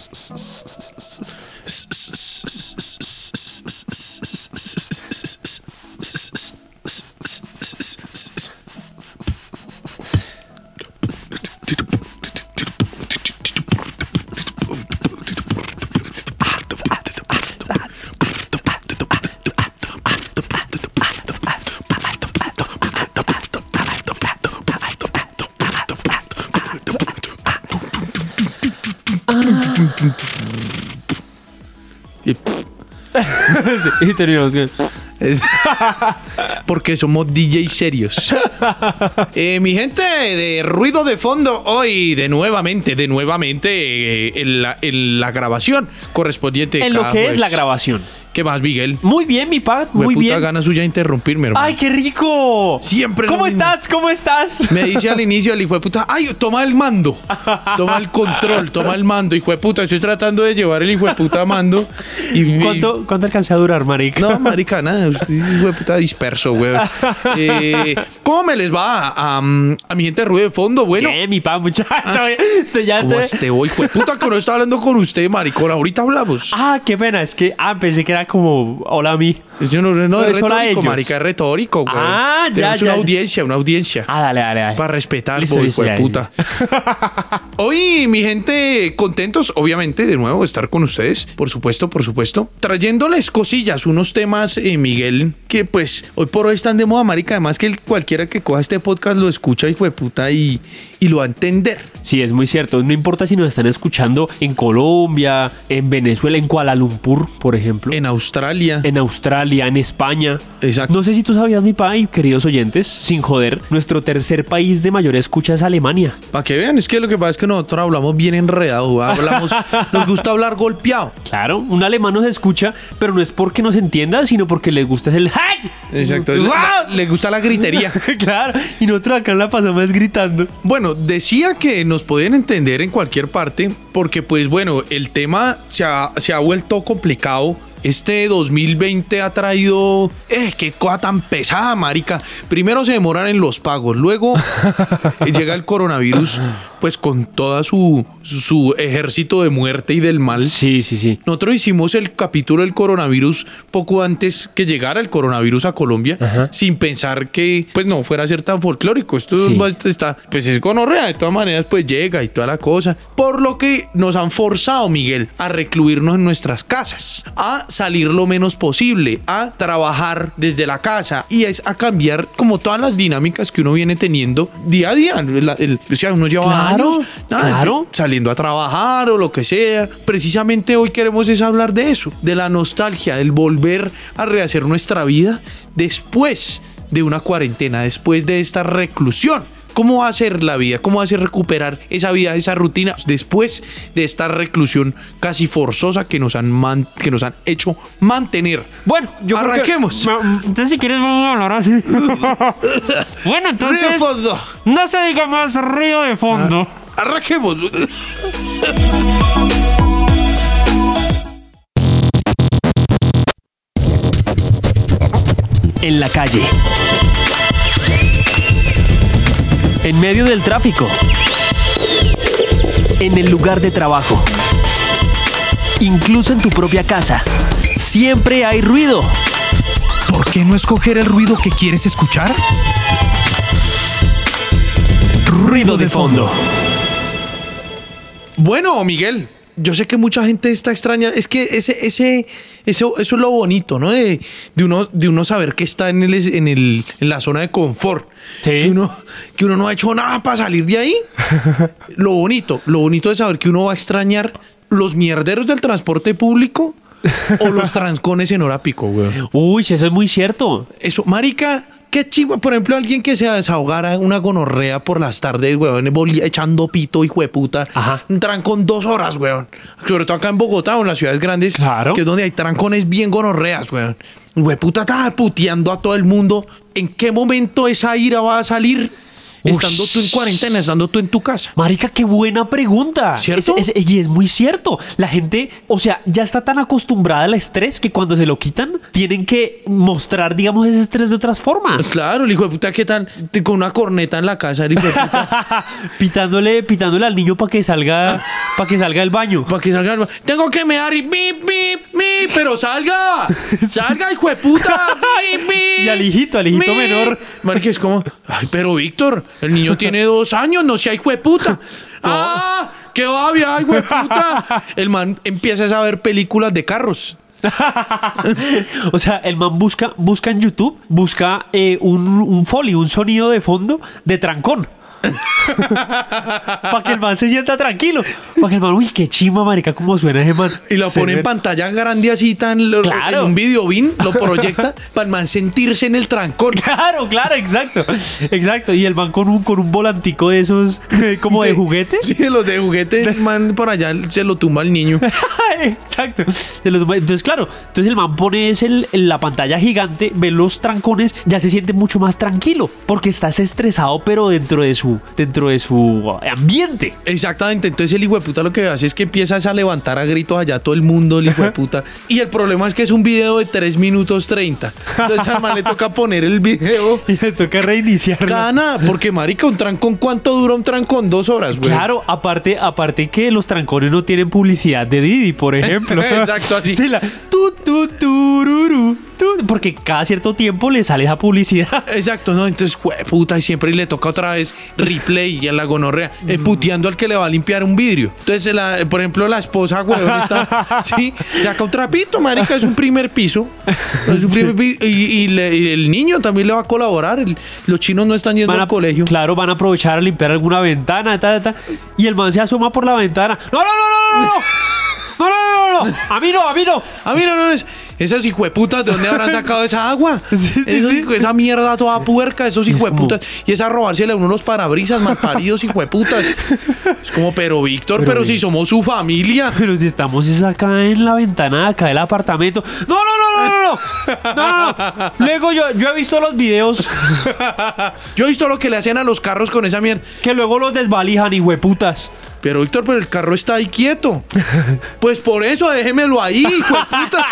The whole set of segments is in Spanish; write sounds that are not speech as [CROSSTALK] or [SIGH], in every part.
s s s s [LAUGHS] y terminamos con... es- [LAUGHS] porque somos DJ serios. [LAUGHS] Eh, mi gente de ruido de fondo, hoy de nuevamente, de nuevamente eh, en, la, en la grabación correspondiente. En lo que es la grabación. ¿Qué más, Miguel? Muy bien, mi pa, muy Hueputa bien. gana suya interrumpirme, hermano. ¡Ay, qué rico! Siempre lo ¿Cómo mismo. estás? ¿Cómo estás? Me dice al inicio el hijo de puta, ay, toma el mando, toma el control, toma el mando, hijo de puta, estoy tratando de llevar el hijo de puta mando. Y, ¿Cuánto, ¿Cuánto alcancé a durar, marica? No, marica, nada, usted es hijo de puta disperso, güey. Eh, ¿Cómo me les va a, a, a mi gente de ruido de fondo? Bueno, Bien, mi pa, muchacho. [LAUGHS] Te- ya ¿cómo te- este hoy, hijo de puta, que no estaba hablando con usted, maricón? Ahorita hablamos. Ah, qué pena. Es que, ah, pensé que era como, hola a mí. No, no, es eso era retórico, marica, es retórico, güey. Ah, ya, Tenemos ya, una ya. audiencia, una audiencia. Ah, dale, dale, dale. Para respetar, Listo, listo, ya, puta. [LAUGHS] Hoy, mi gente, contentos, obviamente, de nuevo de estar con ustedes. Por supuesto, por supuesto. Trayéndoles cosillas, unos temas, eh, Miguel, que pues hoy por hoy están de moda, marica. Además que el- cualquiera que coja este podcast lo escucha, hijo de puta, y, y lo va a entender. Sí, es muy cierto. No importa si nos están escuchando en Colombia, en Venezuela, en Kuala Lumpur, por ejemplo. En Australia. en Australia, en España. Exacto. No sé si tú sabías, mi pa, y queridos oyentes, sin joder, nuestro tercer país de mayor escucha es Alemania. Para que vean, es que lo que pasa es que nosotros hablamos bien enredado, hablamos, [LAUGHS] nos gusta hablar golpeado. Claro, un alemán nos escucha, pero no es porque nos entienda, sino porque le gusta el ¡Hey! Exacto. Le, ¡Wow! le gusta la gritería. [LAUGHS] claro, y nosotros acá la pasamos gritando. Bueno, decía que nos pueden entender en cualquier parte, porque pues bueno, el tema se ha, se ha vuelto complicado. Este 2020 ha traído... ¡Eh, qué cosa tan pesada, marica! Primero se demoran en los pagos, luego [LAUGHS] llega el coronavirus, pues con toda su, su ejército de muerte y del mal. Sí, sí, sí. Nosotros hicimos el capítulo del coronavirus poco antes que llegara el coronavirus a Colombia, sin pensar que pues no fuera a ser tan folclórico. Esto Sí. está, pues es gonorrea, de todas maneras pues llega y toda la cosa. Por lo que nos han forzado, Miguel, a recluirnos en nuestras casas, a salir lo menos posible, a trabajar desde la casa y es a cambiar como todas las dinámicas que uno viene teniendo día a día. El- el- o sea, uno lleva Claro, años nada, claro. saliendo a trabajar o lo que sea. Precisamente hoy queremos es hablar de eso, de la nostalgia, del volver a rehacer nuestra vida después de una cuarentena, después de esta reclusión. ¿Cómo va a ser la vida? ¿Cómo va a ser recuperar esa vida, esa rutina después de esta reclusión casi forzosa que nos han, man- que nos han hecho mantener? Bueno, yo creo que- Arranquemos. Entonces, si quieres, vamos a hablar así. [LAUGHS] bueno, entonces. Río fondo. No se diga más río de fondo. Arranquemos. En la calle. En medio del tráfico. En el lugar de trabajo. Incluso en tu propia casa. Siempre hay ruido. ¿Por qué no escoger el ruido que quieres escuchar? Ruido de fondo. Bueno, Miguel, yo sé que mucha gente está extraña. Es que ese, ese, eso, eso es lo bonito, ¿no? De, de uno, de uno saber que está en, el, en, el, en la zona de confort. Sí. Que uno, que uno no ha hecho nada para salir de ahí. [LAUGHS] lo bonito, lo bonito es saber que uno va a extrañar los mierderos del transporte público o los [LAUGHS] transcones en hora pico, güey. Uy, eso es muy cierto. Eso, marica, qué chiva. Por ejemplo, alguien que se desahogara una gonorrea por las tardes, weón, echando pito, hijo de puta. Ajá. Un trancón dos horas, weón. Sobre todo acá en Bogotá o en las ciudades grandes. Claro. Que es donde hay trancones bien gonorreas, weón. De puta estaba puteando a todo el mundo. ¿En qué momento esa ira va a salir? Estando tú en cuarentena, estando tú en tu casa. Marica, qué buena pregunta. ¿Cierto? Es- es- y es muy cierto. La gente, o sea, ya está tan acostumbrada al estrés que cuando se lo quitan, tienen que mostrar, digamos, ese estrés de otras formas. Pues claro, el hijo de puta, ¿qué tal? Con una corneta en la casa, el hijo de puta. [LAUGHS] pitándole, pitándole al niño para que salga, para que salga del baño. Para que salga. el- Tengo que mear y bip, bip, bip, pero salga. [LAUGHS] Salga, hijo de puta. Bip, bip. Y al hijito, al hijito menor. Marica, es como, ay, pero Víctor, el niño tiene dos años, no sea hijo de puta. [LAUGHS] Ah, qué babia, hijo de puta. El man empieza a saber películas de carros. [LAUGHS] O sea, el man busca, busca en YouTube, busca eh, un, un foley, un sonido de fondo de trancón. [LAUGHS] para que el man se sienta tranquilo. Para que el man, uy, qué chima, marica, cómo suena ese man. Y lo Se pone en pantalla grande así tan Claro. en un video bin, lo proyecta [LAUGHS] para el man sentirse en el trancón. Claro, claro, exacto. Exacto. Y el man con un, con un volantico de esos, [LAUGHS] como de juguete. Sí, los de juguete, el man por allá se lo tumba al niño. Exacto. De Entonces, claro, entonces el man pone ese el- en la pantalla gigante, ve los trancones, ya se siente mucho más tranquilo, porque estás estresado, pero dentro de su, dentro de su ambiente. Exactamente, entonces el hijo de puta lo que hace es que empiezas a levantar a gritos allá todo el mundo, el hijo de puta. Y el problema es que es un video de 3 minutos 30. Entonces al man le toca poner el video [LAUGHS] Y le toca reiniciarlo. cada nada, porque marica, un trancón, ¿cuánto dura un trancón? Dos horas, güey. Claro, aparte, aparte que los trancones no tienen publicidad de Didi, por ejemplo. [LAUGHS] Exacto, así. Sí, la tu, tu, tururu, tu, porque cada cierto tiempo le sale esa publicidad. Exacto, ¿no? Entonces, güey, puta, y siempre le toca otra vez replay y a la gonorrea, eh, puteando al que le va a limpiar un vidrio. Entonces, la- por ejemplo, la esposa, güey, está, [LAUGHS] sí, saca un trapito, marica, es un primer piso. Es un primer pi- y, y le- y el niño también le va a colaborar. el- los chinos no están yendo a, al colegio. Claro, van a aprovechar a limpiar alguna ventana, ta, ta, ta, y el man se asoma por la ventana. ¡No, no, no, no, no! no! [LAUGHS] No, no, no, no, no. A mí no, a mí no. Mira, no, es, esos hijueputas, ¿de dónde habrán sacado esa agua? [LAUGHS] Sí, sí, Esos sí. hijo- Esa mierda toda puerca, esos hijueputas. Y esa robársele a uno los parabrisas, malparidos hijueputas. Es como, pero Víctor, pero, Pero, si somos su familia. Pero si estamos es acá en la ventana acá del apartamento. No, no, no, no, no, no. No. Luego yo, yo he visto los videos [LAUGHS] Yo he visto lo que le hacen a los carros con esa mierda. que luego los desvalijan y hueputas. Pero Víctor, pero el carro está ahí quieto. [LAUGHS] Pues por eso déjemelo ahí, hijueputa.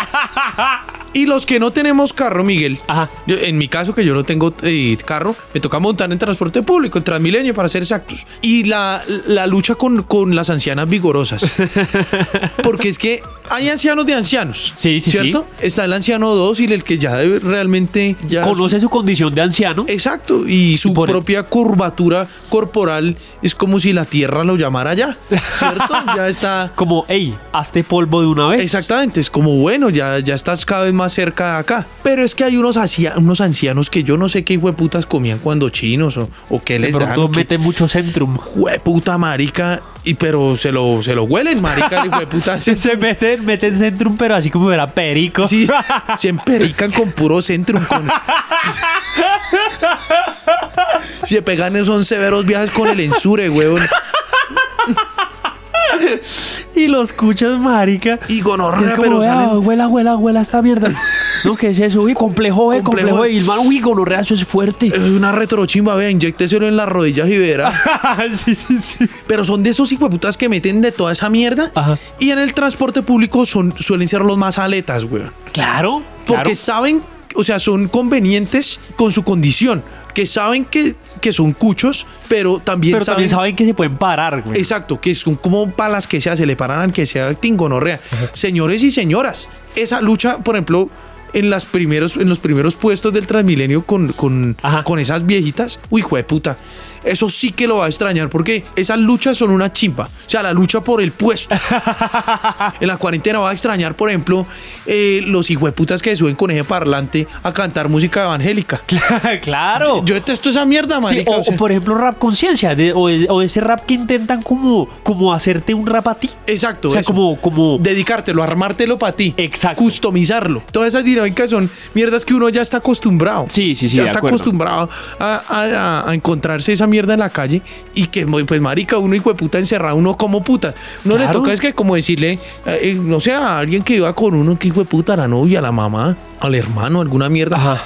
Y los que no tenemos carro, Miguel. Ajá. yo- en mi caso, que yo no tengo eh, carro, me toca montar en transporte público, en Transmilenio, para ser exactos. Y la, la lucha con, con las ancianas vigorosas. [LAUGHS] Porque es que hay ancianos de ancianos. Sí, sí, ¿Cierto? Está el anciano dócil, el que ya realmente ya Conoce su condición de anciano. Exacto, y su Y por- propia curvatura corporal es como si la tierra lo llamara ya, ¿cierto? [LAUGHS] ya está. Como, hey, hazte polvo de una vez. Exactamente, es como bueno, ya, ya estás cada vez más cerca de acá. Pero es que hay unos, ancia- unos ancianos que yo no sé qué hueputas comían cuando chinos o, o qué De les dan. pronto qué mete mucho centrum. Hueputa marica, y pero se lo, se lo huelen, marica, el hueputa. [LAUGHS] Se, se meten, meten centrum, pero así como era perico. Sí, [LAUGHS] se emperican con puro centrum. Con... Se pegan esos severos viajes con el ensure, huevón. [LAUGHS] Y los cuchos, marica. Y gonorrea, pero vea, salen. huela, huela, huela esta mierda. [LAUGHS] No, ¿qué es eso? Uy, complejo, eh, Complejo, complejo. Y el man, uy, gonorrea, eso es fuerte. Es una retrochimba, vea, inyécteselo en las rodillas y verá. [LAUGHS] sí, sí, sí. Pero son de esos hijueputas que meten de toda esa mierda. Ajá. Y en el transporte público son, suelen ser los más aletas, güey. Claro. Porque claro. saben, o sea, son convenientes con su condición. Que saben que, que son cuchos, pero también Pero saben. también saben que se pueden parar, güey. Exacto, que son como palas que sea, se le paran al que sea tingonorrea. Señores y señoras, esa lucha, por ejemplo, en, las primeros, en los primeros puestos del Transmilenio con, con, Ajá. con esas viejitas, uy, hijo de puta. Eso sí que lo va a extrañar porque esas luchas son una chimpa. O sea, la lucha por el puesto. [LAUGHS] en la cuarentena va a extrañar, por ejemplo, eh, los hijueputas que suben con eje parlante a cantar música evangélica. [LAUGHS] claro. Yo detesto esa mierda, Sí, marica. o, o sea. o por ejemplo rap conciencia o, ese rap que intentan como, como hacerte un rap a ti. Exacto. O sea, eso. como, como dedicártelo, armártelo para ti. Exacto. Customizarlo. Todas esas que son mierdas que uno ya está acostumbrado. Sí, sí, sí, Ya está acuerdo. acostumbrado a, a- a encontrarse esa mierda en la calle y que, pues, marica, uno hijo de puta encerrado, uno como puta. No le toca es que como decirle, eh, eh, no sé, a alguien que iba con uno, que hijo de puta, a la novia, a la mamá, al hermano, alguna mierda. Ajá.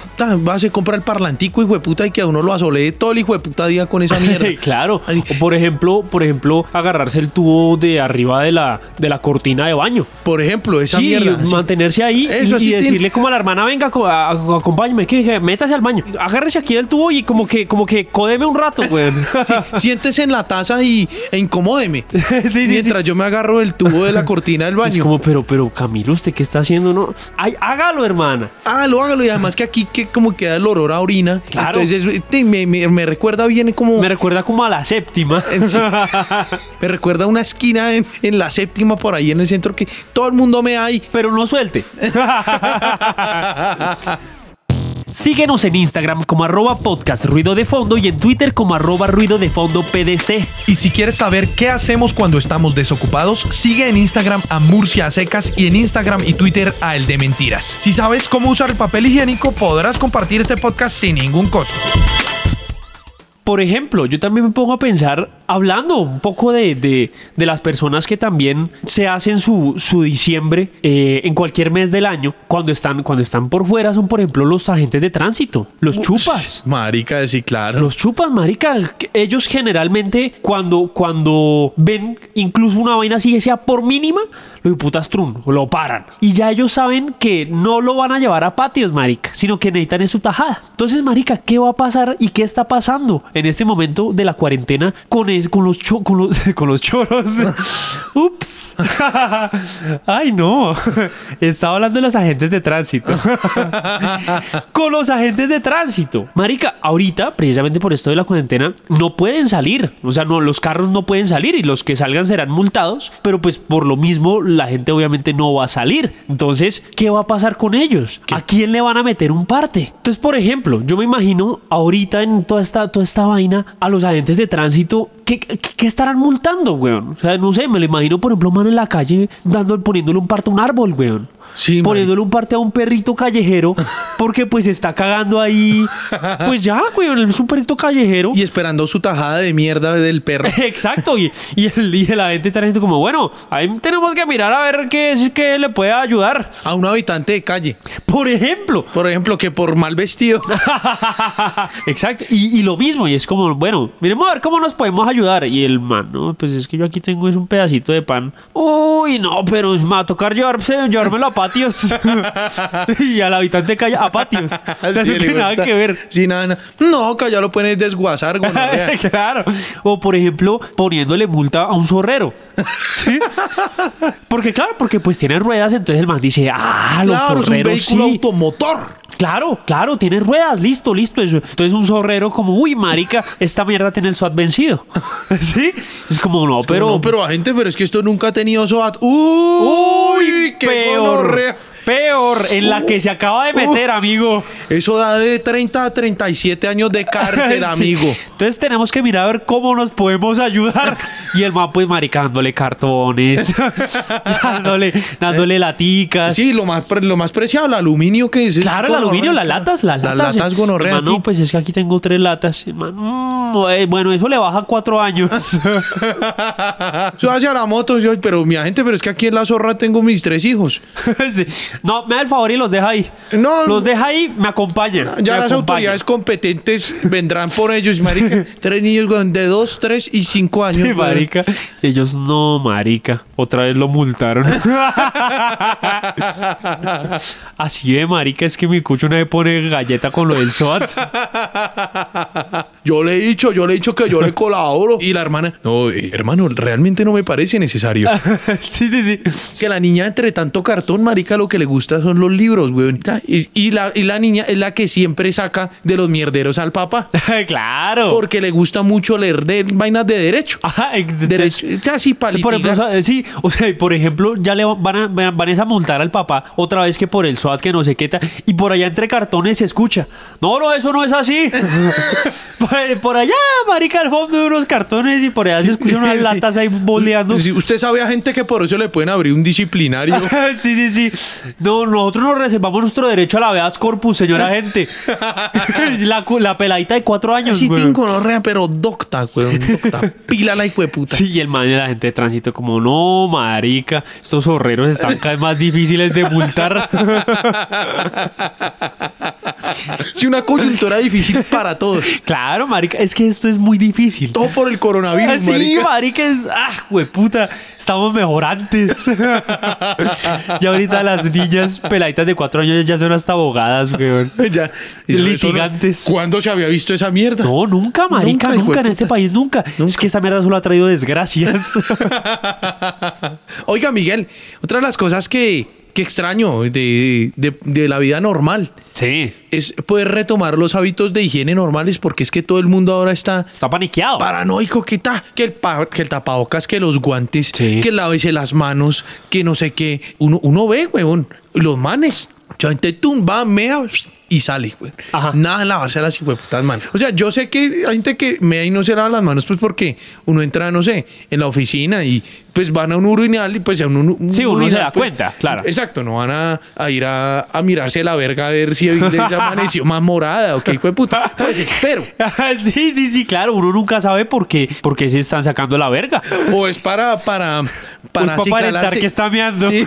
Va a se compra el parlantico, hijo de puta, y que a uno lo asolee todo el hijo de puta día con esa mierda. [LAUGHS] claro. Así. O por ejemplo, por ejemplo, agarrarse el tubo de arriba de la, de la cortina de baño. Por ejemplo, esa sí, mierda. sí. mantenerse ahí Eso y, tiene- decirle como a la hermana, venga, co- a- a- acompáñeme, que, que métase al baño. Agárrese aquí del tubo y como que, como que códeme un rato, Sí, [LAUGHS] siéntese en la taza y, e incomódeme. [LAUGHS] Sí, mientras yo me agarro el tubo de la [LAUGHS] cortina del Es baño. como, pero, pero Camilo, ¿usted qué está haciendo? No, Ay, hágalo, hermana. Hágalo, hágalo. Y además que aquí que como queda el olor a orina. Claro. Entonces es- te- me, me- me recuerda bien como... Me Me, recuerda como a la séptima. Sí. recuerda a una esquina en, en la séptima por ahí en el centro que todo el mundo me hay. pero no suelte. Síguenos en Instagram como arroba podcast ruido de fondo y en Twitter como arroba ruido de fondo PDC. Y si quieres saber qué hacemos cuando estamos desocupados, sigue en Instagram a Murcia Secas y en Instagram y Twitter a El de Mentiras. Si sabes cómo usar el papel higiénico, podrás compartir este podcast sin ningún costo. Por ejemplo, yo también me pongo a pensar, hablando un poco de, de- de las personas que también se hacen su, su diciembre eh, en cualquier mes del año, cuando están, cuando están por fuera, son por ejemplo los agentes de tránsito, los chupas. Marica, sí, claro. Los chupas, marica. que Ellos generalmente, cuando, cuando ven incluso una vaina así, sea por mínima, lo putas trun, lo paran. Y ya ellos saben que no lo van a llevar a patios, marica, sino que necesitan en su tajada. Entonces, marica, ¿qué va a pasar y qué está pasando en este momento de la cuarentena con, es- con, los, cho- con, los, [LAUGHS] con los choros? [LAUGHS] Ups. [LAUGHS] Ay, no. Estaba hablando de los agentes de tránsito. con los agentes de tránsito. Marica, ahorita, precisamente por esto de la cuarentena, no pueden salir. O sea, no, los carros no pueden salir y los que salgan serán multados. Pero pues por lo mismo, la gente obviamente no va a salir. Entonces, ¿qué va a pasar con ellos? ¿A quién le van a meter un parte? Entonces, por ejemplo, yo me imagino ahorita en toda esta, toda esta vaina a los agentes de tránsito. ¿Qué, qué- qué estarán multando, weón? O sea, no sé, me lo imagino, por ejemplo, mano en la calle dando, poniéndole un parte a un árbol, weón. Sí, poniéndole un parte a un perrito callejero [LAUGHS] porque pues está cagando ahí. Pues ya, weón, es un perrito callejero. Y esperando su tajada de mierda del perro. [LAUGHS] Exacto, y, y, el, y la gente está diciendo como, bueno, ahí tenemos que mirar a ver qué es que le puede ayudar. A un habitante de calle. Por ejemplo. Por ejemplo, que por mal vestido. [LAUGHS] Exacto, y, y lo mismo, y es como, bueno, miremos a ver cómo nos podemos ayudar. Y el man, no, pues es que yo aquí tengo es un pedacito de pan. Uy, no, pero me va a tocar llevarse, llevármelo a patios. [LAUGHS] y al habitante de calle a patios. [LAUGHS] Le nada que ver. Sí, nada, nada. No, que ya lo puedes desguazar, gonorrea. [LAUGHS] claro. O por ejemplo, poniéndole multa a un zorrero. ¿Sí? Porque claro, porque pues tiene ruedas, entonces el man dice, ah, los Claro, es un zorreros vehículo sí. automotor. Claro, claro, tiene ruedas, listo, listo. Entonces un zorrero como, uy, marica, esta mierda tiene el SWAT vencido. [LAUGHS] ¿Sí? Es como, no, Pero, pero... no, pero gente, pero es que esto nunca ha tenido SOAT. Uy, qué peor, gonorrea. peor, en la que se acaba de meter, amigo. Eso da de 30 a 37 años de [LAUGHS] cárcel, Sí. amigo. Entonces tenemos que mirar a ver cómo nos podemos ayudar. [LAUGHS] Y el man, pues, marica, dándole cartones, [LAUGHS] dándole, dándole laticas. Sí, lo más, lo más preciado, el aluminio que es. Claro, el gonorrea, aluminio, las latas, las latas. Las latas gonorrea. Hermano, aquí. pues es que aquí tengo tres latas. Mm, eh, bueno, eso le baja cuatro años. [LAUGHS] Yo hacia la moto, yo, pero mi agente, pero es que aquí en la zorra tengo mis tres hijos. [LAUGHS] Sí. No, me da el favor y los deja ahí. No, Los deja ahí, me acompañan. Ya me las acompañan. autoridades competentes vendrán por ellos, marica. Tres niños de dos, tres y cinco años. Sí, Ellos no, marica. Otra vez lo multaron. [LAUGHS] Así de marica es que mi cucho no me pone galleta con lo del SWAT. Yo le he dicho, yo le he dicho que yo le colaboro. Y la hermana, no, eh, hermano, realmente no me parece necesario. [LAUGHS] sí, sí, sí. Que a la niña, entre tanto cartón, marica, lo que le gusta son los libros, weón. Y, y la, y la niña es la que siempre saca de los mierderos al papá. [LAUGHS] claro. Porque le gusta mucho leer de vainas de derecho. Ajá, Derecho, así para Por ejemplo, o sea, sí, o sea, por ejemplo, ya le van a, van a multar al papá otra vez que por el SWAT, que no sé qué tal, y por allá entre cartones se escucha. No, no, eso no es así. [LAUGHS] Por, por allá, marica, al fondo de unos cartones y por allá se escuchan unas Sí. latas ahí boleando. Sí, usted sabe a gente que por eso le pueden abrir un disciplinario. [LAUGHS] sí, sí, sí. No, nosotros nos reservamos nuestro derecho a la habeas corpus, señora gente. [LAUGHS] la, la peladita de cuatro años. Sí, tengo gonorrea, pero docta, weón. Docta. Pila la puta. Sí, y el man y la gente de tránsito como, no, marica, estos horreros están cada vez más difíciles de multar. [LAUGHS] [LAUGHS] Sí, una coyuntura difícil para todos. claro, marica, es que esto es muy difícil. Todo por el coronavirus, sí, marica. marica, es, ah, hueputa, estamos mejor antes. [LAUGHS] ya ahorita las niñas peladitas de cuatro años ya son hasta abogadas, weón. [LAUGHS] Ya. No- Litigantes. ¿Cuándo se había visto esa mierda? No, nunca, marica, Nunca, nunca, en este país, nunca. Es que esta mierda solo ha traído desgracias. Oiga, Miguel, otra de las cosas que, que extraño de, de- de la vida normal sí, es poder retomar los hábitos de higiene normales porque es que todo el mundo ahora está está paniqueado. paranoico, que, ta, que, el pa- que el tapabocas, que los guantes, Sí. que lávese las manos, que no sé qué. Uno, uno ve, huevón, los manes. Gente tumba, mea y sale, güey. Ajá. Nada de lavarse las hijueputas manos. O sea, yo sé que hay gente que mea y no se lava las manos, pues porque uno entra, no sé, en la oficina y pues van a un urinal y pues a un, un Sí, uno se da pues, cuenta, claro. Exacto, no van a, a ir a, a mirarse la verga a ver si les amaneció [LAUGHS] más morada o qué hijo de puta. Pues espero. [LAUGHS] sí, sí, sí, claro, uno nunca sabe por qué, por qué se están sacando la verga. O es para para Pues para acicalarse. que está meando. Sí.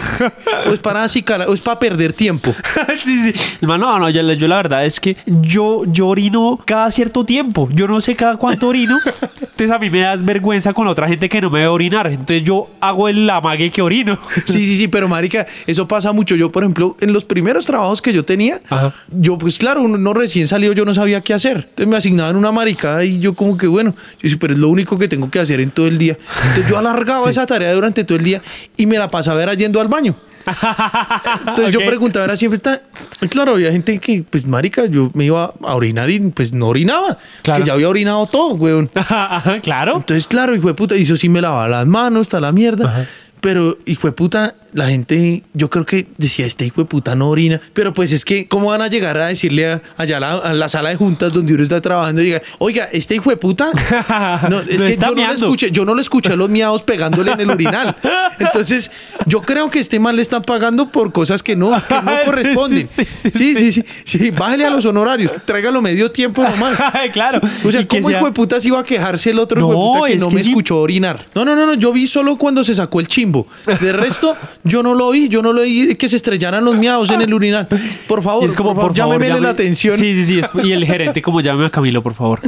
O es para acicalar, o es para perder tiempo. [LAUGHS] sí, sí. Hermano, no, no, yo, yo la verdad es que yo, yo orino cada cierto tiempo. Yo no sé cada cuánto orino. [LAUGHS] Entonces a mí me das vergüenza con la otra gente que no me ve orinar. Entonces yo hago el amague que orino. [LAUGHS] Sí, sí, sí, pero marica, eso pasa mucho. Yo, por ejemplo, en los primeros trabajos que yo tenía, Ajá. yo, pues claro, uno no recién salido, yo no sabía qué hacer. Entonces me asignaban una maricada y yo como que, bueno, yo dije, pero es lo único que tengo que hacer en todo el día. Entonces yo alargaba [LAUGHS] esa tarea durante todo el día y me la pasaba era yendo al baño. [LAUGHS] Entonces yo Ok. preguntaba, era siempre, ta- y claro, había gente que, pues, marica, yo me iba a orinar y pues no orinaba. Claro. Que ya había orinado todo, weón. [LAUGHS] Claro. Entonces, claro, hijo de puta, y eso sí me lavaba las manos, está la mierda. Pero, hijo de puta, la gente, yo creo que decía, este hijo de puta no orina. Pero pues es que, ¿cómo van a llegar a decirle a- allá a la, a la sala de juntas donde uno está trabajando y diga, oiga, este hijo de puta? [LAUGHS] No, es que yo no, lo escuché, yo no lo escuché a los miados pegándole en el urinal. [LAUGHS] Entonces, yo creo que este mal le están pagando por cosas que no, que no [LAUGHS] corresponden. sí, sí, Sí, sí, sí. Sí, bájale a los honorarios, tráigalo medio tiempo nomás. Claro. O sea, ¿cómo sea- hijo de puta se iba a quejarse el otro hijo de puta que no que me escuchó orinar? No, no, no, no, yo vi solo cuando se sacó el chimbo. De resto, yo no lo vi, yo no lo vi que se estrellaran los miados en el urinal. Por favor, Y es como, por favor, por favor, llámemele llame- la atención. Sí, sí, sí. es- Y el gerente, como llame a Camilo, por favor.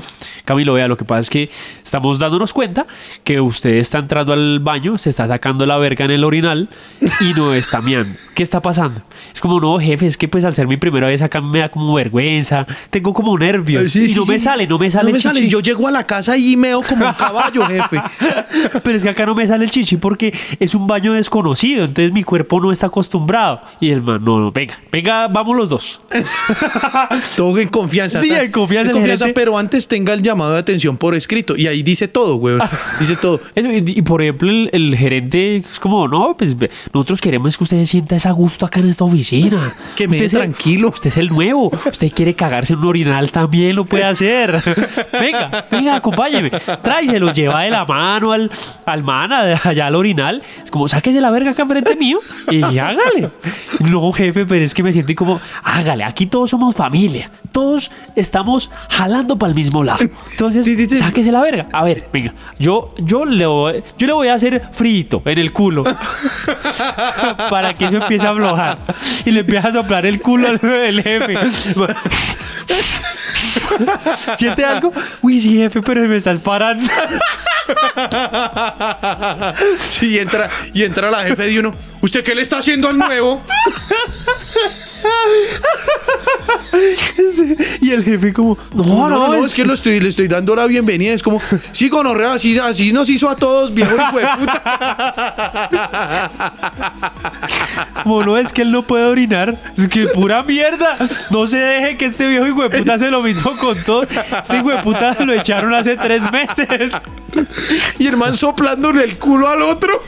Camilo, vea, lo que pasa es que estamos dándonos cuenta que usted está entrando al baño, se está sacando la verga en el orinal y no está miando. ¿Qué está pasando? Es como, no, jefe, es que pues al ser mi primera vez acá me da como vergüenza, tengo como nervios. Eh, sí, y sí, no me sale, no me sale No me el sale. chichi. Yo llego a la casa y meo como un caballo, jefe. [LAUGHS] Pero es que acá no me sale el chichi porque es un baño desconocido, entonces mi cuerpo no está acostumbrado. Y el man, no, no, venga, venga, vamos los dos. [LAUGHS] Todo en confianza. Sí, en confianza, En confianza, pero antes tenga el llamado de atención por escrito. Y ahí dice todo, weón. [LAUGHS] Dice todo. Eso, y, y por ejemplo, el, el gerente es como, no, pues nosotros queremos que usted se sienta a gusto acá en esta oficina. [LAUGHS] Que Usted es el- tranquilo. Usted es el nuevo. Usted quiere cagarse en un orinal, también lo puede hacer. venga, venga, acompáñeme. Tráiselo, lleva de la mano al, al man allá al orinal. Es como, sáquese la verga acá enfrente mío y hágale. No, jefe, pero es que me siento como, hágale, aquí todos somos familia. Todos estamos jalando para el mismo lado. Entonces, Sí, sí, sí. sáquese la verga. A ver, venga, yo, yo, le, voy, yo le voy a hacer frito en el culo [LAUGHS] para que eso empiece a aflojar. Y le empieza a soplar el culo al el jefe. [LAUGHS] ¿Siente algo? Uy, sí, jefe, pero me estás parando. Sí, entra, y entra la jefe de uno. ¿Usted qué le está haciendo al nuevo? [LAUGHS] Y el jefe como, no, No, no, no, es que lo estoy, le estoy dando la bienvenida. Es como, sí, gonorrea, así, así nos hizo a todos, viejo hijo de puta. [LAUGHS] Como no es que él no puede orinar. Es que pura mierda. No se deje que este viejo hijo de puta hace lo mismo con todos. Este hijo de puta lo echaron hace tres meses. Y el man soplándole el culo al otro.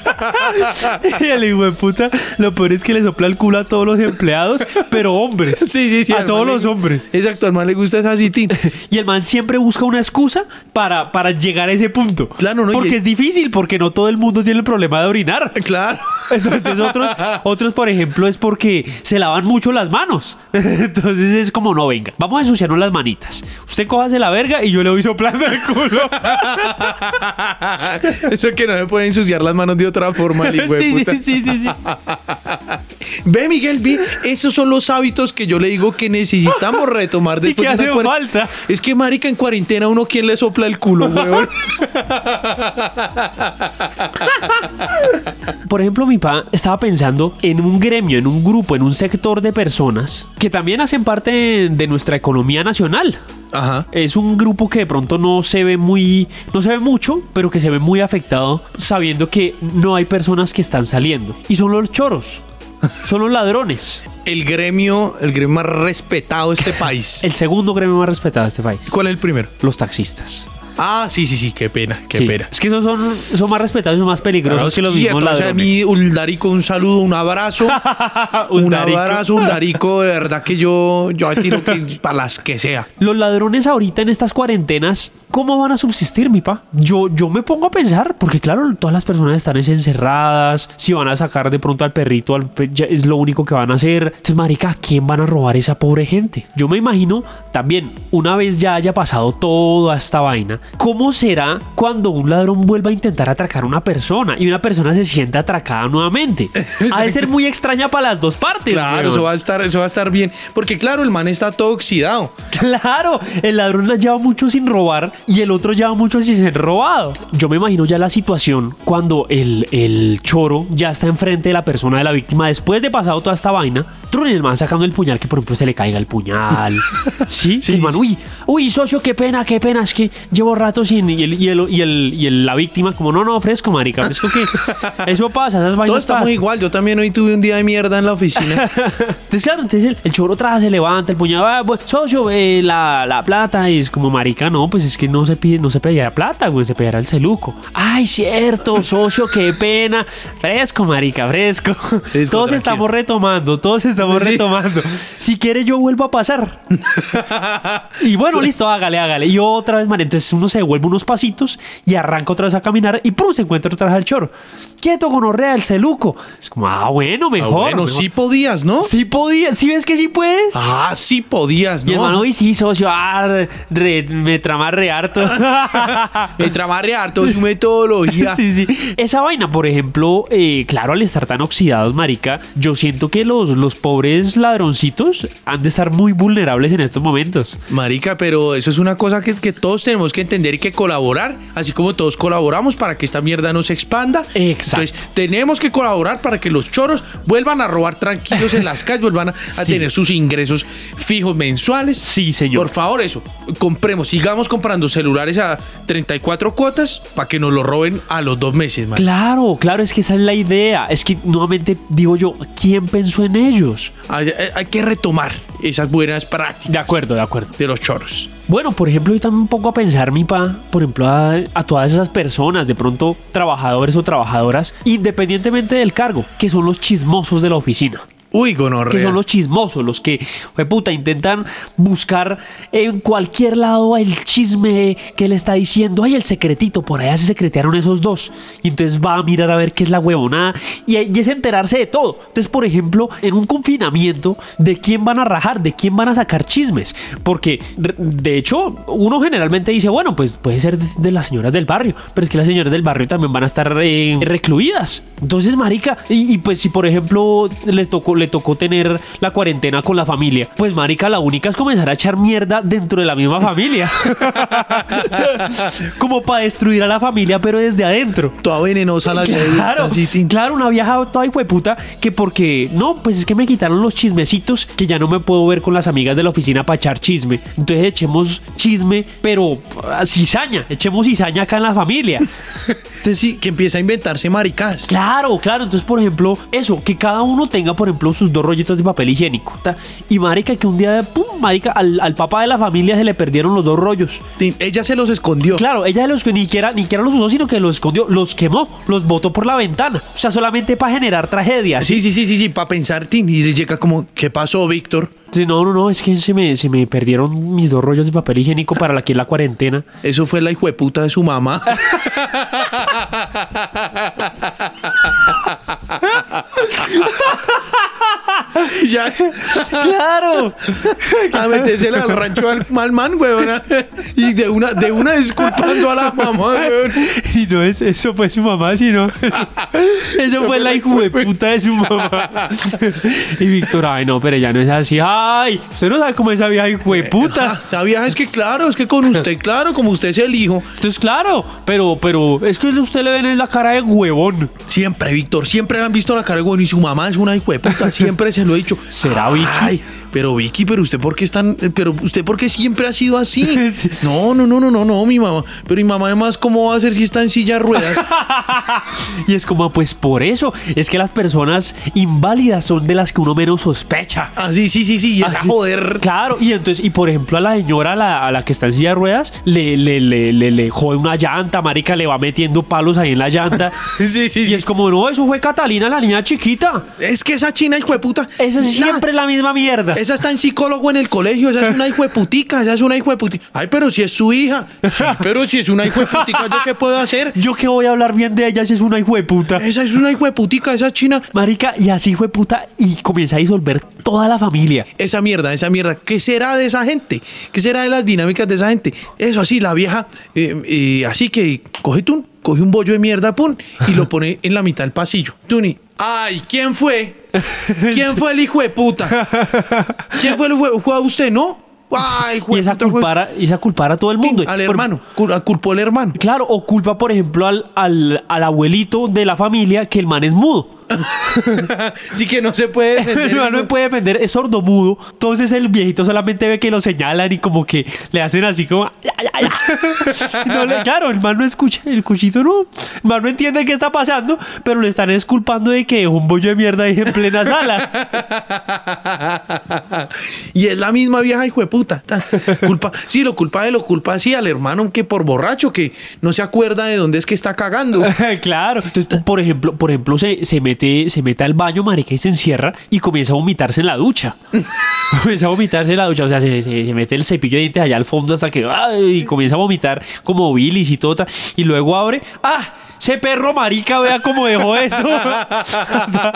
[LAUGHS] y el hijo de puta, lo peor es que le sopla el culo a todos los empleados, pero hombres. [LAUGHS] Sí, sí, sí. A todos le- los hombres. Exacto, al man le gusta esa citín. [LAUGHS] Y el man siempre busca una excusa para, para llegar a ese punto. Claro, ¿no? Y- Porque es difícil, porque no todo el mundo tiene el problema de orinar. Claro. Entonces otros, otros, por ejemplo, es porque se lavan mucho las manos. Entonces es como, no, venga, vamos a ensuciarnos las manitas. Usted cójase la verga y yo le voy soplando el culo. Eso que no me puede ensuciar las manos de otra forma, [LAUGHS] el sí, sí, sí, sí, [LAUGHS] sí. Ve, Miguel, ve, esos son los hábitos que yo le digo que necesitamos [LAUGHS] retomar Y después que de una falta. Es que, marica, en cuarentena uno quién le sopla el culo, weón. [LAUGHS] Por ejemplo, mi papá estaba pensando en un gremio, en un grupo, en un sector de personas que también hacen parte de, de nuestra economía nacional. Ajá. Es un grupo que de pronto no se ve muy, no se ve mucho, pero que se ve muy afectado sabiendo que no hay personas que están saliendo. Y son los choros, son los ladrones. El gremio, el gremio más respetado de este [LAUGHS] país. El segundo gremio más respetado de este país, ¿Cuál es el primero? los taxistas. Ah, sí, sí, sí, qué pena, qué Sí, pena. Es que esos son, son más respetados y son más peligrosos que los Quieto, mismos o sea, a ladrones. mí, Uldarico, un saludo, un abrazo. [LAUGHS] un abrazo, Uldarico, de verdad que yo, yo tiro que para las que sea. Los ladrones ahorita en estas cuarentenas, ¿cómo van a subsistir, mi pa? Yo, yo me pongo a pensar, porque claro, todas las personas están es encerradas, si van a sacar de pronto al perrito, al pe- ya es lo único que van a hacer. Entonces, marica, ¿a quién van a robar esa pobre gente? Yo me imagino también, una vez ya haya pasado toda esta vaina, ¿cómo será cuando un ladrón vuelva a intentar atracar a una persona y una persona se sienta atracada nuevamente? [LAUGHS] Ha de ser muy extraña para las dos partes. Claro, weón. eso va a estar, eso va a estar bien. Porque claro, el man está todo oxidado. Claro, el ladrón la lleva mucho sin robar y el otro lleva mucho sin ser robado. Yo me imagino ya la situación cuando el, el choro ya está enfrente de la persona de la víctima después de pasado toda esta vaina. Trun y el man sacando el puñal que por ejemplo se le caiga el puñal. [LAUGHS] Sí, Sí, el man, sí. uy, uy, socio, qué pena, qué pena, es que llevo rato sin. Y, el, y, el- y, el- y el- la víctima, como no, no, fresco, marica, fresco que [LAUGHS] eso pasa, esas vainas Todos estamos pasan. igual. Yo también hoy tuve un día de mierda en la oficina. [LAUGHS] Entonces, claro, entonces el, choro traza, se levanta, el puñado, ah, pues, socio, eh, la, la plata, y es como marica, no, pues es que no se pide, no se pedía plata, güey, se pedía el celuco. Ay, cierto, socio, qué pena. Fresco, marica, fresco. Fresco, [LAUGHS] todos tranquilo. estamos retomando, todos estamos Sí. retomando. Si quiere, yo vuelvo a pasar. y bueno, listo, hágale, hágale. Y otra vez, man, entonces uno se devuelve unos pasitos y arranca otra vez a caminar y ¡pum! se encuentra otra vez al choro. Quieto, gonorrea, el celuco. Es como, ah, bueno, Ah, mejor. bueno, mejor. sí podías, ¿no? Sí podía, sí ves que sí puedes. Ah, sí podías, y ¿no? hermano, uy, sí, socio, ah, re- re- me trama re harto. [LAUGHS] Me tramarre harto su metodología. [LAUGHS] sí, sí. Esa vaina, por ejemplo, eh, claro, al estar tan oxidados, marica, yo siento que los, los pobres ladroncitos han de estar muy vulnerables en estos momentos. Marica, pero eso es una cosa que, que todos tenemos que entender que colaborar, así como todos colaboramos para que esta mierda no se expanda. Exacto. Entonces, tenemos que colaborar para que los choros vuelvan a robar tranquilos en las calles, vuelvan a, [LAUGHS] tener sus ingresos fijos mensuales. Sí, señor. Por favor, eso. Compremos, sigamos comprando celulares a 34 cuotas para que nos lo roben a los dos meses, man. Claro, claro, es que esa es la idea. Es que nuevamente digo yo, ¿quién pensó en ellos? Hay que retomar esas buenas prácticas De acuerdo, de acuerdo. de los choros. Bueno, por ejemplo, yo también poco a pensar, mi pa, por ejemplo, a todas esas personas, de pronto trabajadores o trabajadoras, independientemente del cargo, que son los chismosos de la oficina. Uy, Que gonorrea. son los chismosos, los que, puta, intentan buscar en cualquier lado el chisme que le está diciendo. Ay, el secretito, por allá se secretearon esos dos. Y entonces va a mirar a ver qué es la huevonada. Y, es enterarse de todo. Entonces, por ejemplo, en un confinamiento, ¿de quién van a rajar? ¿De quién van a sacar chismes? Porque, de hecho, uno generalmente dice, bueno, pues puede ser de, de las señoras del barrio. Pero es que las señoras del barrio también van a estar eh, recluidas. Entonces, marica, y, y pues si por ejemplo les tocó, le tocó tener la cuarentena con la familia, pues marica, la única es comenzar a echar mierda dentro de la misma familia. [LAUGHS] Como para destruir a la familia, pero desde adentro. Toda venenosa la Claro, tin. claro, una vieja toda hijueputa que porque no, pues es que me quitaron los chismecitos que ya no me puedo ver con las amigas de la oficina para echar chisme. Entonces echemos chisme, pero ah, cizaña, echemos cizaña acá en la familia. Entonces [LAUGHS] sí, que empieza a inventarse maricas. Claro, claro. Entonces, por ejemplo, eso, que cada uno tenga, por ejemplo, sus dos rollitos de papel higiénico. ta. Y marica, que un día, pum, marica, al, al papá de la familia se le perdieron los dos rollos. Tin, Ella se los escondió. Claro, ella de los que ni siquiera, ni siquiera los usó, sino que los escondió, los quemó, los botó por la ventana. O sea, solamente para generar tragedias. Sí, sí, sí, sí, sí, para pensar, tin, y le llega como, ¿qué pasó, Víctor? Sí, no, no, no, es que se me, se me perdieron mis dos rollos de papel higiénico para la, aquí en la cuarentena. Eso fue la hijueputa de su mamá. [LAUGHS] [LAUGHS] [LAUGHS] ya, ¡Claro! [LAUGHS] a metérsela al rancho al mal man, weón. Y de una, de una disculpando a la mamá, weón. Y no es eso fue su mamá, sino [LAUGHS] eso fue la hijo de puta de su mamá. Y Víctor, ay no, pero ya no es así. Ay, usted no sabe cómo es esa vieja hijo de puta. ¿Sabías? Es que claro, es que con usted, claro, como usted es el hijo. Entonces, claro, pero, pero es que usted le ven en la cara de huevón. Siempre, Víctor, siempre le han visto la cara de weón y su mamá es una hijueputa, siempre se lo he dicho. ¿Será Vicky? Ay, pero Vicky, pero usted por qué es tan, pero usted por qué siempre ha sido así. [LAUGHS] Sí. No, no, no, no, no, no, mi mamá. Pero mi mamá además, ¿cómo va a ser si está en silla de ruedas? [LAUGHS] Y es como, pues por eso, es que las personas inválidas son de las que uno menos sospecha. Ah, sí, sí, sí, sí, y esa Así- joder. Claro, y entonces, y por ejemplo, a la señora, a la, a la que está en silla de ruedas, le, le, le, le, le jode una llanta, marica, le va metiendo palos ahí en la llanta. [LAUGHS] Sí, sí, sí. Y es como, no, eso fue Catalina, la niña chiquita. Es que esa china hijueputa. Eso es siempre la misma mierda. Esa está en psicólogo en el colegio, esa es [LAUGHS] una hijueputica, esa es una hijueputica. Ay, pero si es su hija. Sí, [LAUGHS] pero si es una hijueputica, ¿yo qué puedo hacer? Yo que voy a hablar bien de ella si es una hijo de puta. Esa es una hijueputica, esa china. Marica, y así fue puta, y comienza a disolver toda la familia. Esa mierda, esa mierda. ¿Qué será de esa gente? ¿Qué será de las dinámicas de esa gente? Eso así, la vieja, eh, eh, así que coge tú, coge un bollo de mierda, pum, y lo pone en la mitad del pasillo. Tuni, ay, ¿quién fue? ¿Quién fue el hijo de puta? ¿Quién fue el hijo de- usted, no? Ay, Y esa culpara, y esa culpar a todo el mundo. al Por- hermano, cul- culpó al hermano. Claro, o culpa, por ejemplo, al, al, al abuelito de la familia que el man es mudo. [LAUGHS] sí que no se puede [LAUGHS] defender. No me puede defender, es sordomudo. Entonces el viejito solamente ve que lo señalan y como que le hacen así como. "Ya, ya, ya". [LAUGHS] No le- claro, el man no escucha, el cuchito no. El man no entiende qué está pasando, pero le están esculpando de que dejó un bollo de mierda ahí en plena sala. y es la misma vieja hijo de puta. Ta- Culpa, sí, lo culpa de lo culpa así al hermano que por borracho que no se acuerda de dónde es que está cagando. claro. Entonces, por ejemplo, por ejemplo se, se mete, se mete al baño, marica, y se encierra y comienza a vomitarse en la ducha. [LAUGHS] comienza a vomitarse en la ducha. O sea, se, se- se mete el cepillo de dientes allá al fondo hasta que ¡ay! y comienza a vomitar como bilis y todo. ta- Y luego abre. ¡Ah! Ese perro marica, vea cómo dejó eso. hasta,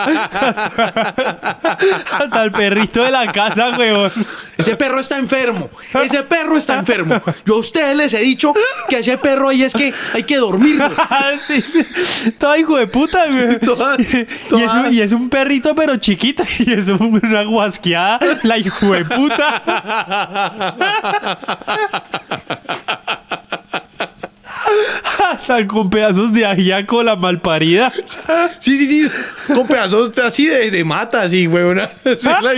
hasta el perrito de la casa, weón. Ese perro está enfermo. Ese perro está enfermo. Yo a ustedes les he dicho que ese perro ahí es que hay que dormirlo. [LAUGHS] sí, sí. Todo hijo de puta, güey. [LAUGHS] Toda- y, es un, y es un perrito, pero chiquito. Y es un- una guasqueada, la hijo de puta. [LAUGHS] Hasta con pedazos de ajíaco la malparida. Sí, sí, sí. Con pedazos así de, de mata, así, weón. Sí, la-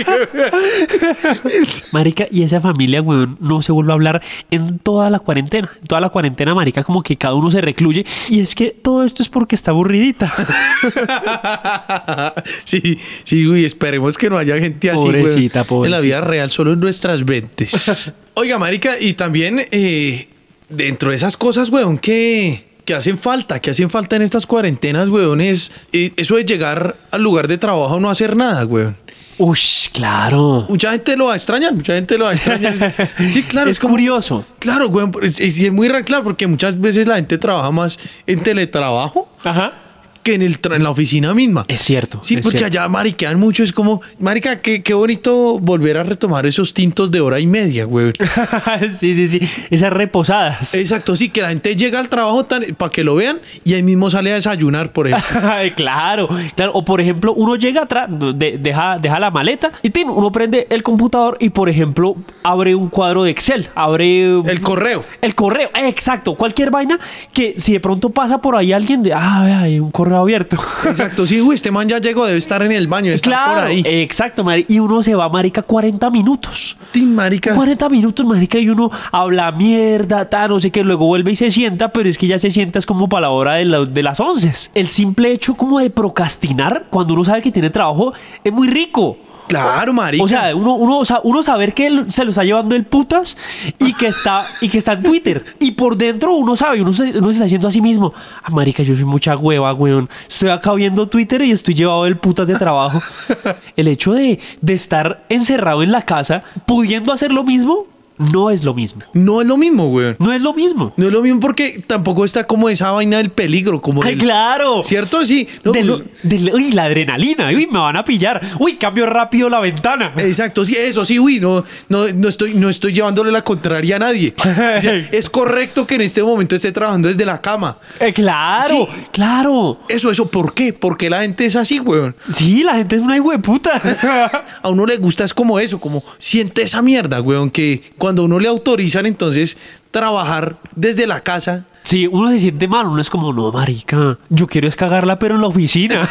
Marica, y esa familia, weón, no se vuelve a hablar en toda la cuarentena. En toda la cuarentena, marica, como que cada uno se recluye. Y es que todo esto es porque está aburridita. [LAUGHS] Sí, sí, uy, esperemos que no haya gente así, Pobrecita, En la vida real, solo en nuestras mentes. [LAUGHS] Oiga, marica, y también eh, dentro de esas cosas, weón, que, que hacen falta, que hacen falta en estas cuarentenas, weón, es eh, eso de llegar al lugar de trabajo no hacer nada, weón. Ush, claro. Mucha gente lo va a extrañar, mucha gente lo va a extrañar. [LAUGHS] Sí, claro, es es como... curioso. Claro, weón, es, es- es muy raro, claro, porque muchas veces la gente trabaja más en teletrabajo Ajá. Que en, el en la oficina misma. Es cierto. Sí, es porque cierto. allá mariquean mucho. Es como, marica, qué, qué bonito volver a retomar esos tintos de hora y media, güey. [LAUGHS] sí, sí, sí. Esas reposadas. Exacto, sí, que la gente llega al trabajo para que lo vean y ahí mismo sale a desayunar, por ejemplo. [LAUGHS] claro, claro. O por ejemplo, uno llega atrás, de- deja, deja la maleta y tin, uno prende el computador y por ejemplo abre un cuadro de Excel, abre El correo. El correo, eh, exacto. Cualquier vaina que si de pronto pasa por ahí alguien de, ah, vea, hay un correo abierto. Exacto, sí, uy, este man ya llegó, debe estar en el baño, está por ahí. exacto, marica. Y uno se va, marica, 40 minutos. Tin, marica. 40 minutos, marica, y uno habla mierda, ta, no sé qué, luego vuelve y se sienta, pero es que ya se sienta es como para la hora de, la- de las 11. El simple hecho como de procrastinar cuando uno sabe que tiene trabajo es muy rico. Claro, marica. O sea, uno, uno, sa- uno saber que se lo está llevando el putas y que está, y que está en Twitter. [LAUGHS] Y por dentro uno sabe, uno se, uno se está diciendo a sí mismo, ah, marica, yo soy mucha hueva, weón. Estoy acá viendo Twitter y estoy llevado del putas de trabajo. [LAUGHS] El hecho de, de estar encerrado en la casa, pudiendo hacer lo mismo, no es lo mismo. no es lo mismo, güey. No es lo mismo. No es lo mismo porque tampoco está como esa vaina del peligro, como ¡Ay, del- claro! ¿Cierto? Sí. No, Del- no- del- uy, la adrenalina. Uy, me van a pillar. Uy, cambio rápido la ventana. Exacto, sí, eso sí, uy, no, no, no estoy, no estoy llevándole la contraria a nadie. [LAUGHS] O sea, es correcto que en este momento esté trabajando desde la cama. Eh, claro, Sí. claro. Eso, eso, ¿por qué? Porque la gente es así, weón. Sí, la gente es una puta. [LAUGHS] A uno le gusta es como eso, como siente esa mierda, weón, que cuando uno le autorizan entonces trabajar desde la casa. Sí, uno se siente mal, uno es como, no, marica, yo quiero es cagarla, pero en la oficina.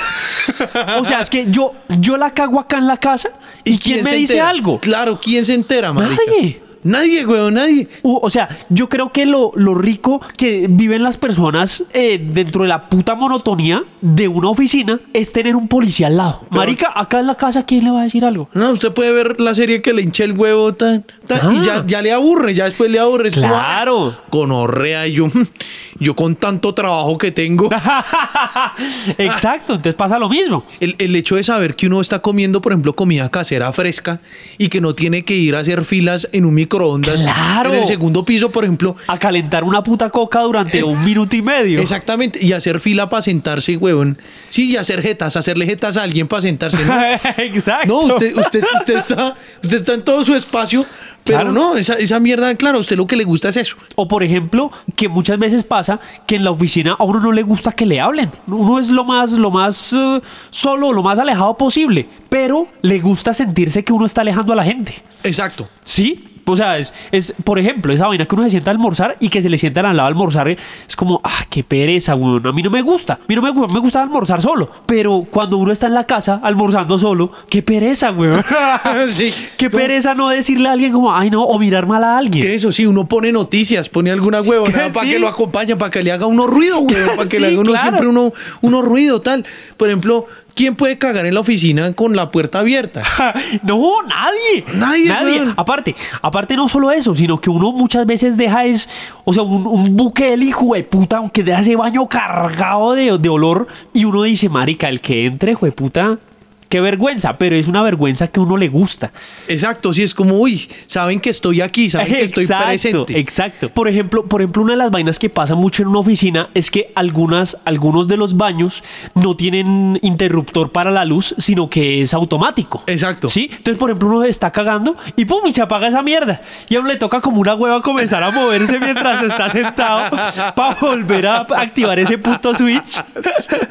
[LAUGHS] o sea, es que yo, yo la cago acá en la casa y, ¿quién, me dice entera? algo? Claro, ¿quién se entera, marica? Nadie. Nadie, weón, nadie. O sea, yo creo que lo, lo rico que viven las personas eh, dentro de la puta monotonía de una oficina es tener un policía al lado. Pero- Marica, acá en la casa, ¿quién le va a decir algo? No, usted puede ver la serie que le hinche el huevo tan, tan, y Ah. ya, ya le aburre, ya después le aburre. Como, Claro. ah, Gonorrea, y yo, [LAUGHS] yo con tanto trabajo que tengo. [LAUGHS] Exacto, entonces pasa lo mismo. El, el hecho de saber que uno está comiendo, por ejemplo, comida casera fresca y que no tiene que ir a hacer filas en un microondas. Claro. En el segundo piso, por ejemplo. A calentar una puta coca durante un minuto y medio. Exactamente. Y hacer fila para sentarse, huevón. Sí, y hacer jetas, hacerle jetas a alguien para sentarse. ¿no? [LAUGHS] Exacto. No, usted, usted, usted, está, usted está en todo su espacio, pero Claro. no, esa, esa mierda, claro, a usted lo que le gusta es eso. O por ejemplo, que muchas veces pasa que en la oficina a uno no le gusta que le hablen. Uno es lo más, lo más eh, solo, lo más alejado posible. Pero le gusta sentirse que uno está alejando a la gente. Exacto. ¿Sí? O sea, es, es, por ejemplo, esa vaina que uno se sienta a almorzar y que se le sientan al lado a almorzar, es como, ah, qué pereza, weón. A mí no me gusta. A mí no me gusta, me gusta almorzar solo. Pero cuando uno está en la casa almorzando solo, qué pereza, weón. [LAUGHS] sí. [LAUGHS] qué pereza no decirle a alguien como, ay, no, o mirar mal a alguien. Eso sí, uno pone noticias, pone alguna huevona [LAUGHS] Sí. para que lo acompañe, para que le haga uno ruido, huevón, para que le haga uno claro. siempre uno, uno ruido, tal. Por ejemplo, ¿quién puede cagar en la oficina con la puerta abierta? [LAUGHS] no, nadie. Nadie, weón. Aparte, aparte no solo eso, sino que uno muchas veces deja es, o sea, un, un buque del hijo de puta que deja ese baño cargado de, de olor y uno dice, marica, el que entre, hijo de puta, qué vergüenza, pero es una vergüenza que a uno le gusta. Exacto, sí, es como, uy, saben que estoy aquí, saben que estoy presente. Exacto. Por ejemplo, por ejemplo, una de las vainas que pasa mucho en una oficina es que algunas, algunos de los baños no tienen interruptor para la luz, sino que es automático. Exacto. ¿Sí? Entonces, por ejemplo, uno está cagando y pum, y se apaga esa mierda. Y a uno le toca como una hueva comenzar a moverse mientras está sentado para volver a activar ese puto switch.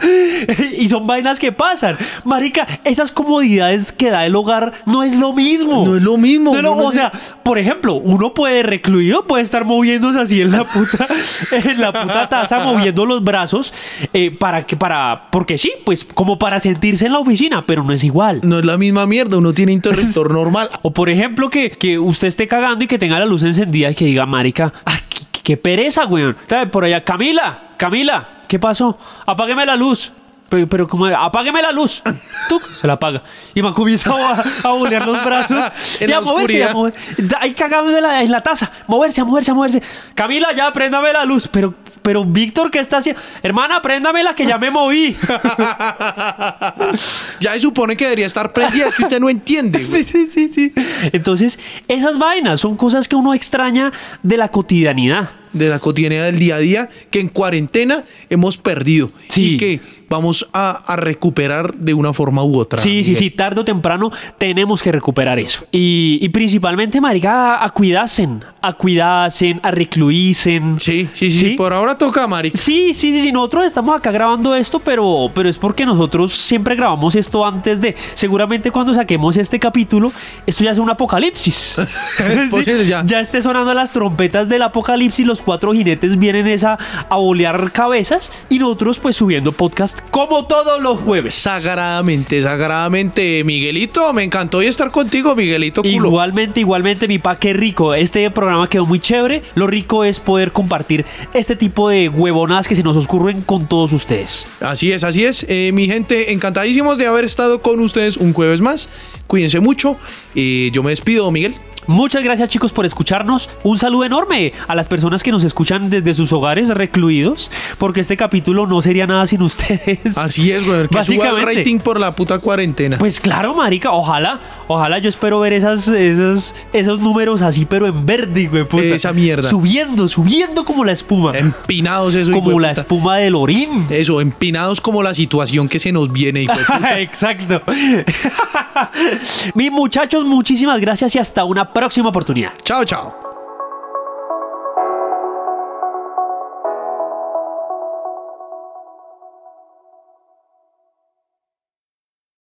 [LAUGHS] y son vainas que pasan. Marica, esas comodidades que da el hogar no es lo mismo. No es lo mismo, No es lo- no, no o es- sea, por ejemplo, uno puede recluido, puede estar moviéndose así en la puta, [LAUGHS] en la puta taza, moviendo los brazos, eh, para que, para, porque sí, pues como para sentirse en la oficina, pero no es igual. No es la misma mierda, uno tiene interruptor [LAUGHS] normal. O por ejemplo, que, que usted esté cagando y que tenga la luz encendida y que diga, marica, ah, qué, qué pereza, weón. Por allá, Camila, Camila, ¿qué pasó? Apágueme la luz. Pero, pero como, apágueme la luz. [LAUGHS] Tuc, se la apaga. Y man comienza a, a bolear los brazos. [LAUGHS] En y la a moverse, y a mover- Ahí cagados en la, en la taza. Moverse, a moverse, a moverse. Camila, ya, préndame la luz. Pero, pero Víctor, ¿qué está haciendo? Hermana, préndamela que ya me moví. [LAUGHS] Ya se supone que debería estar prendida, es que usted no entiende. güey. Sí, sí, sí, sí. Entonces, esas vainas son cosas que uno extraña de la cotidianidad. De la cotidianidad del día a día que en cuarentena hemos perdido Sí. y que vamos a, a recuperar de una forma u otra. Sí, sí, Miguel. sí, tarde o temprano tenemos que recuperar eso. Y, y principalmente, marica, a, a cuidasen, a cuidasen, a recluísen. Sí, sí, sí, Por ahora toca, Maric. Sí, sí, sí, sí, nosotros estamos acá grabando esto, pero, pero es porque nosotros siempre grabamos esto antes de. Seguramente cuando saquemos este capítulo, esto ya es un apocalipsis. [LAUGHS] [LAUGHS] Sí, Posible, ya. ya esté sonando las trompetas del apocalipsis, los cuatro jinetes vienen es a, bolear cabezas y nosotros pues subiendo podcast como todos los jueves. Sagradamente, sagradamente, Miguelito. Me encantó hoy estar contigo, Miguelito culo. Igualmente, igualmente, mi pa, qué rico. Este programa quedó muy chévere. Lo rico es poder compartir este tipo de huevonadas que se nos ocurren con todos ustedes. Así es, así es. Eh, mi gente, encantadísimos de haber estado con ustedes un jueves más. Cuídense mucho. Y yo me despido, Miguel. Muchas gracias chicos por escucharnos. Un saludo enorme a las personas que nos escuchan desde sus hogares recluidos, porque este capítulo no sería nada sin ustedes. Así es, güey. Que suba el Básicamente. rating por la puta cuarentena. Pues claro, marica, ojalá, ojalá yo espero ver esas, esas, esos números así, pero en verde, güey. puta. Esa mierda. Subiendo, subiendo como la espuma. Empinados eso, como la puta. espuma del orín. Eso, empinados como la situación que se nos viene, hijo de puta. [LAUGHS] Exacto. [LAUGHS] Mis muchachos, muchísimas gracias y hasta una próxima oportunidad. Chao, chao.